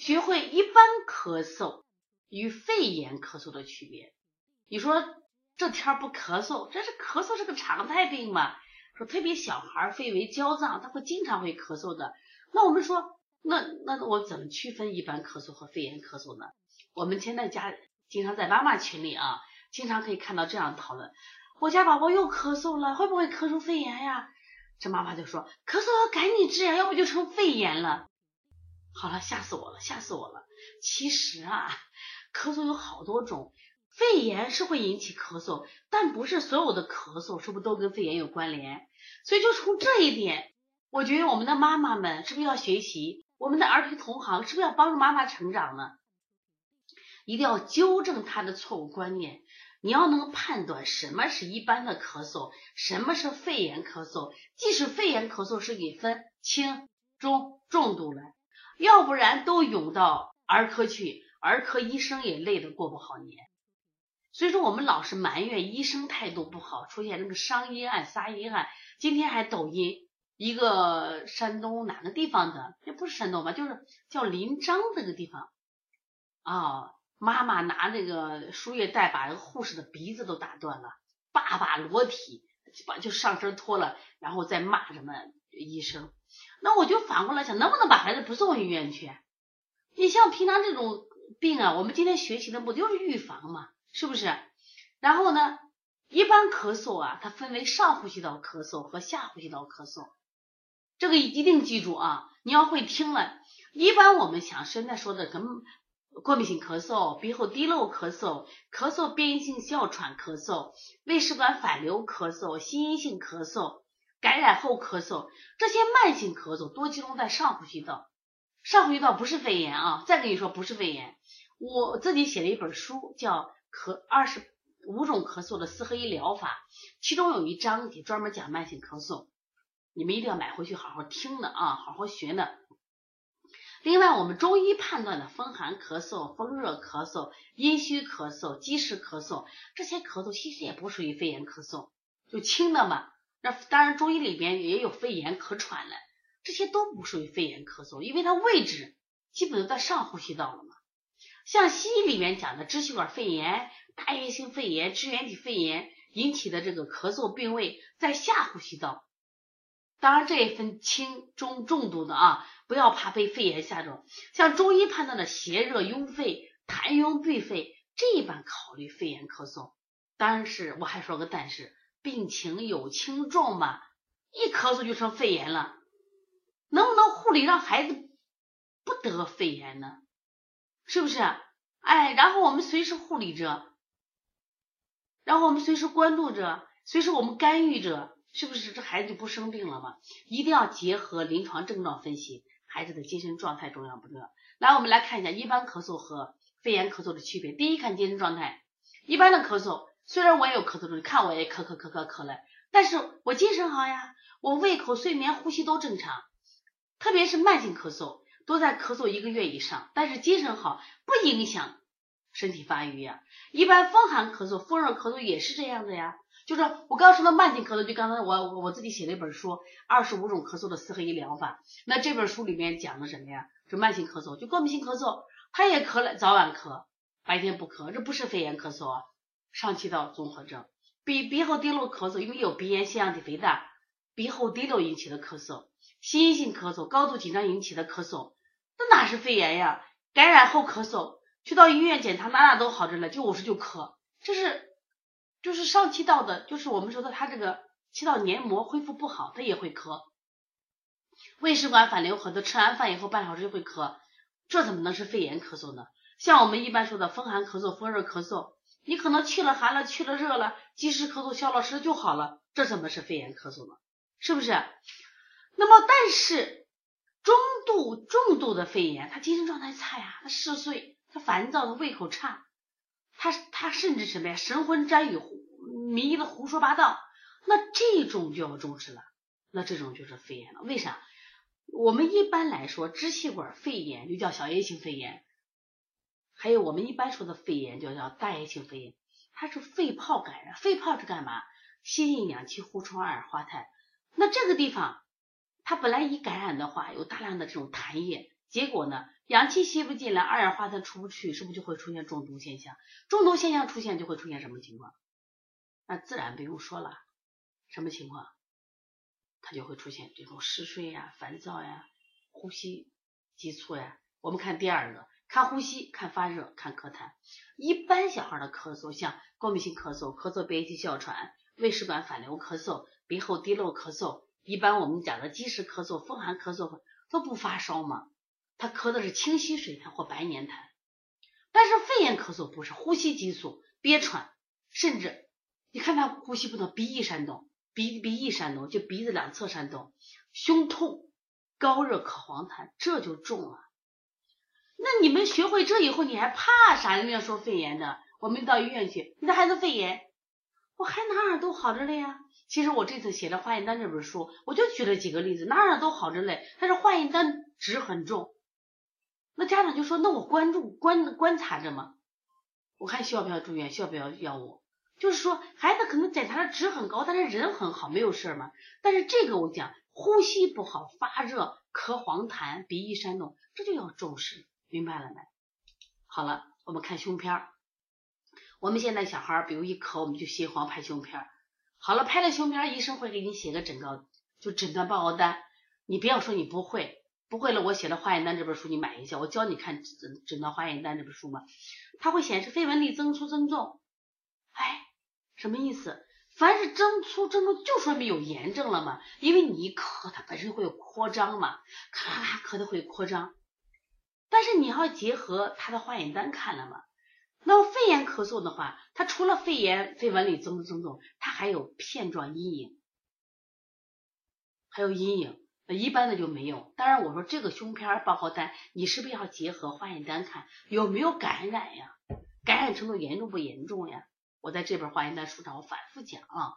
学会一般咳嗽与肺炎咳嗽的区别。你说这天不咳嗽，这是咳嗽是个常态病嘛？说特别小孩肺为焦脏，他会经常会咳嗽的。那我们说，那那我怎么区分一般咳嗽和肺炎咳嗽呢？我们现在家经常在妈妈群里啊，经常可以看到这样讨论：我家宝宝又咳嗽了，会不会咳出肺炎呀？这妈妈就说：咳嗽赶紧治呀，要不就成肺炎了。好了，吓死我了，吓死我了。其实啊，咳嗽有好多种，肺炎是会引起咳嗽，但不是所有的咳嗽是不是都跟肺炎有关联？所以就从这一点。我觉得我们的妈妈们是不是要学习？我们的儿童同行是不是要帮助妈妈成长呢？一定要纠正他的错误观念。你要能判断什么是一般的咳嗽，什么是肺炎咳嗽。即使肺炎咳嗽是给分轻、中、重度的，要不然都涌到儿科去，儿科医生也累得过不好年。所以说，我们老是埋怨医生态度不好，出现那个伤医案、杀医案。今天还抖音。一个山东哪个地方的，也不是山东吧，就是叫临漳这个地方啊。妈妈拿那个输液带把那个护士的鼻子都打断了，爸爸裸体把就上身脱了，然后再骂什么医生。那我就反过来想，能不能把孩子不送医院去？你像平常这种病啊，我们今天学习的目的就是预防嘛，是不是？然后呢，一般咳嗽啊，它分为上呼吸道咳嗽和下呼吸道咳嗽。这个一定记住啊！你要会听了。一般我们想现在说的，跟过敏性咳嗽、鼻后滴漏咳嗽、咳嗽变异性哮喘咳嗽、胃食管反流咳嗽、心因性咳嗽、感染后咳嗽，这些慢性咳嗽多集中在上呼吸道。上呼吸道不是肺炎啊！再跟你说不是肺炎，我自己写了一本书，叫《咳二十五种咳嗽的四合一疗法》，其中有一章节专门讲慢性咳嗽。你们一定要买回去好好听的啊，好好学的。另外，我们中医判断的风寒咳嗽、风热咳嗽、阴虚咳嗽、积食咳嗽，这些咳嗽其实也不属于肺炎咳嗽，就轻的嘛。那当然，中医里边也有肺炎咳喘了，这些都不属于肺炎咳嗽，因为它位置基本都在上呼吸道了嘛。像西医里面讲的支气管肺炎、大叶性肺炎、支原体肺炎引起的这个咳嗽病位在下呼吸道。当然，这也分轻、中、重度的啊，不要怕被肺炎吓着。像中医判断的邪热壅肺、痰壅闭肺，这一般考虑肺炎咳嗽。当然是，我还说个但是，病情有轻重嘛，一咳嗽就成肺炎了，能不能护理让孩子不得肺炎呢？是不是？哎，然后我们随时护理着，然后我们随时关注着，随时我们干预着。是不是这孩子就不生病了吗？一定要结合临床症状分析，孩子的精神状态重要不重要？来，我们来看一下一般咳嗽和肺炎咳嗽的区别。第一，看精神状态。一般的咳嗽，虽然我也有咳嗽症，看我也咳咳咳咳咳了，但是我精神好呀，我胃口、睡眠、呼吸都正常。特别是慢性咳嗽，都在咳嗽一个月以上，但是精神好，不影响身体发育呀。一般风寒咳嗽、风热咳嗽也是这样的呀。就是我刚说的慢性咳嗽，就刚才我我我自己写了一本书《二十五种咳嗽的四合一疗法》。那这本书里面讲的什么呀？是慢性咳嗽，就过敏性咳嗽，他也咳了，早晚咳，白天不咳，这不是肺炎咳嗽啊，上气道综合症。鼻鼻后滴漏咳嗽，因为有鼻炎、腺样体肥大，鼻后滴漏引起的咳嗽，心因性咳嗽，高度紧张引起的咳嗽，那哪是肺炎呀？感染后咳嗽，去到医院检查，哪哪都好着呢，就我说就咳，这是。就是上气道的，就是我们说的他这个气道黏膜恢复不好，他也会咳。胃食管反流咳嗽，吃完饭以后半小时就会咳，这怎么能是肺炎咳嗽呢？像我们一般说的风寒咳嗽、风热咳嗽，你可能去了寒了，去了热了，及时咳嗽消了湿就好了，这怎么是肺炎咳嗽呢？是不是？那么但是中度、重度的肺炎，他精神状态差呀，他嗜睡，他烦躁，他胃口差。他他甚至什么呀？神魂沾雨，迷的胡说八道。那这种就要重视了。那这种就是肺炎了。为啥？我们一般来说，支气管肺炎就叫小叶性肺炎，还有我们一般说的肺炎就叫大叶性肺炎。它是肺泡感染，肺泡是干嘛？吸引氧气，呼出二氧化碳。那这个地方，它本来一感染的话，有大量的这种痰液结果呢，氧气吸不进来，二氧化碳出不去，是不是就会出现中毒现象？中毒现象出现就会出现什么情况？那自然不用说了，什么情况？它就会出现这种嗜睡呀、烦躁呀、呼吸急促呀。我们看第二个，看呼吸，看发热，看咳痰。一般小孩的咳嗽，像过敏性咳嗽、咳嗽憋气哮喘、胃食管反流咳嗽、鼻后滴漏咳嗽，一般我们讲的积食咳嗽、风寒咳嗽都不发烧嘛，他咳的是清稀水痰或白黏痰。但是肺炎咳嗽不是，呼吸急促、憋喘，甚至你看他呼吸不能，鼻翼扇动，鼻鼻翼扇动，就鼻子两侧扇动，胸痛、高热、咳黄痰，这就重了。那你们学会这以后，你还怕啥？人家说肺炎的，我们到医院去，你的孩子肺炎，我还哪哪都好着嘞呀。其实我这次写的化验单这本书，我就举了几个例子，哪哪都好着嘞。但是化验单值很重，那家长就说，那我关注观观察着嘛，我看需要不要住院，需要不要药物。就是说，孩子可能检查的值很高，但是人很好，没有事儿嘛。但是这个我讲，呼吸不好、发热、咳黄痰、鼻翼扇动，这就要重视。明白了没？好了，我们看胸片儿。我们现在小孩儿，比如一咳，我们就心慌拍胸片儿。好了，拍了胸片儿，医生会给你写个诊告，就诊断报告单。你不要说你不会，不会了，我写的化验单这本书你买一下，我教你看诊诊断化验单这本书嘛。它会显示肺纹理增粗增重。哎，什么意思？凡是增粗增重，就说明有炎症了嘛。因为你一咳，它本身会有扩张嘛，咔咔咳的会扩张。但是你要结合他的化验单看了嘛？那么肺炎咳嗽的话，它除了肺炎、肺纹理增不增重，它还有片状阴影，还有阴影。那一般的就没有。当然，我说这个胸片报告单，你是不是要结合化验单看有没有感染呀？感染程度严重不严重呀？我在这本化验单书上我反复讲啊。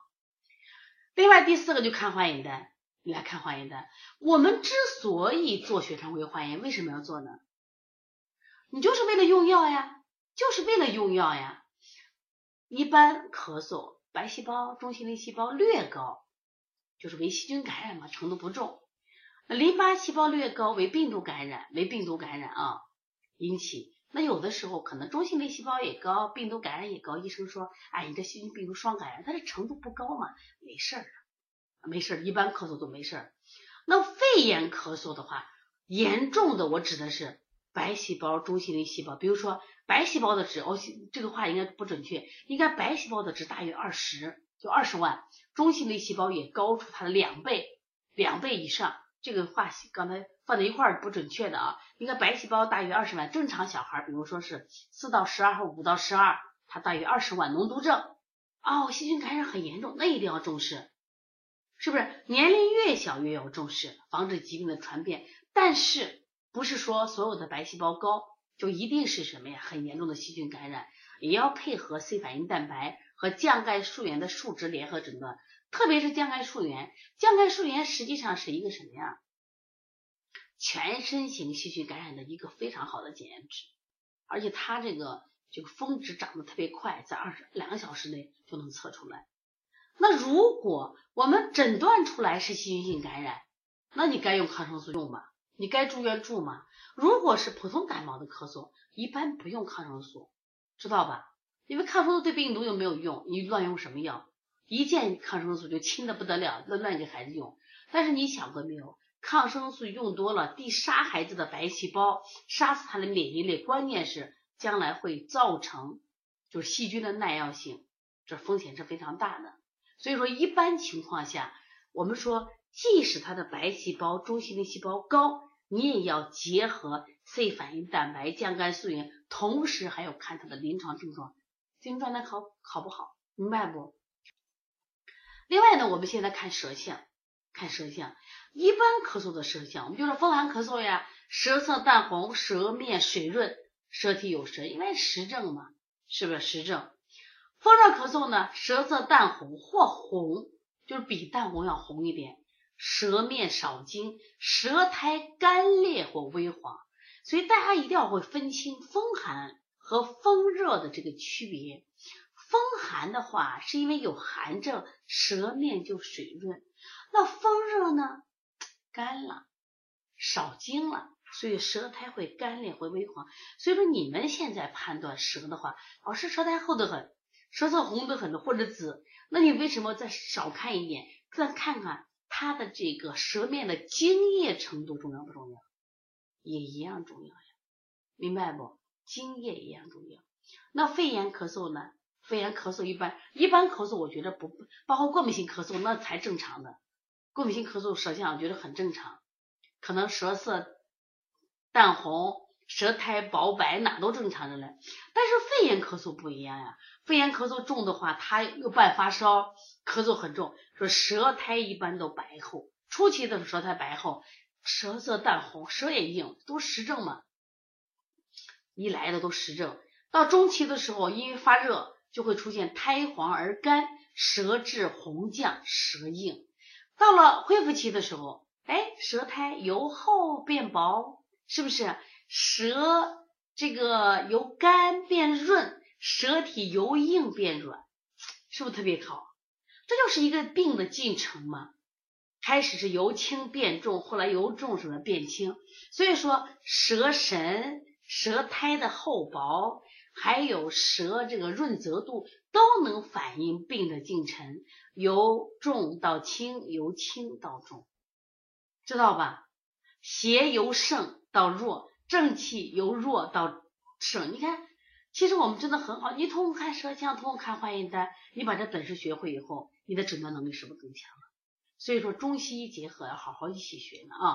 另外第四个就看化验单，你来看化验单。我们之所以做血常规化验，为什么要做呢？你就是为了用药呀，就是为了用药呀。一般咳嗽，白细胞、中性粒细胞略高，就是为细菌感染嘛，程度不重。淋巴细胞略高，为病毒感染，为病毒感染啊引起。那有的时候可能中性粒细胞也高，病毒感染也高。医生说，哎，你这细菌病毒双感染，但是程度不高嘛，没事儿没事儿，一般咳嗽都没事儿。那肺炎咳嗽的话，严重的我指的是。白细胞、中性粒细胞，比如说白细胞的值，哦，这个话应该不准确，应该白细胞的值大于二十，就二十万，中性粒细胞也高出它的两倍，两倍以上。这个话刚才放在一块儿不准确的啊，应该白细胞大于二十万，正常小孩，比如说是四到十二或五到十二，它大于二十万，脓毒症，哦，细菌感染很严重，那一定要重视，是不是？年龄越小越要重视，防止疾病的传变，但是。不是说所有的白细胞高就一定是什么呀？很严重的细菌感染，也要配合 C 反应蛋白和降钙素原的数值联合诊断。特别是降钙素原，降钙素原实际上是一个什么呀？全身型细菌感染的一个非常好的检验值，而且它这个这个峰值长得特别快，在二十两个小时内就能测出来。那如果我们诊断出来是细菌性感染，那你该用抗生素用吗？你该住院住吗？如果是普通感冒的咳嗽，一般不用抗生素，知道吧？因为抗生素对病毒又没有用，你乱用什么药？一见抗生素就轻的不得了，乱乱给孩子用。但是你想过没有？抗生素用多了，地杀孩子的白细胞，杀死他的免疫力，关键是将来会造成就是细菌的耐药性，这风险是非常大的。所以说，一般情况下，我们说。即使他的白细胞、中性粒细胞高，你也要结合 C 反应蛋白、降肝素原，同时还要看他的临床症状，精神状态好好不好，明白不？另外呢，我们现在看舌象，看舌象，一般咳嗽的舌象，我们就说风寒咳嗽呀，舌色淡红，舌面水润，舌体有舌，因为实症嘛，是不是实症？风热咳嗽呢，舌色淡红或红，就是比淡红要红一点。舌面少津，舌苔干裂或微黄，所以大家一定要会分清风寒和风热的这个区别。风寒的话，是因为有寒症，舌面就水润；那风热呢，干了，少津了，所以舌苔会干裂，会微黄。所以说你们现在判断舌的话，老师舌苔厚得很，舌色红得很或者紫，那你为什么再少看一点，再看看它的这个舌面的津液程度重要不重要？也一样重要呀，明白不？津液一样重要。那肺炎咳嗽呢？肺炎咳嗽一般，一般咳嗽我觉得不包括过敏性咳嗽那才正常的。过敏性咳嗽舌象我觉得很正常，可能舌色。淡红，舌苔薄白，哪都正常着嘞。但是肺炎咳嗽不一样呀，肺炎咳嗽重的话，他又伴发烧，咳嗽很重，说舌苔一般都白厚，初期的时候舌苔白厚，舌色淡红，舌也硬，都实症嘛。一来的都实症，到中期的时候，因为发热，就会出现苔黄而干，舌质红绛，舌硬。到了恢复期的时候，哎，舌苔由厚变薄。是不是舌这个由干变润，舌体由硬变软，是不是特别好？这就是一个病的进程嘛。开始是由轻变重，后来由重什么变轻。所以说舌神、舌苔的厚薄，还有舌这个润泽度，都能反映病的进程，由重到轻，由轻到重，知道吧？邪由盛。到弱，正气由弱到盛。你看，其实我们真的很好。你通过看舌象，通过看化验单，你把这本事学会以后，你的诊断能力是不是更强了？所以说，中西医结合要好好一起学呢啊。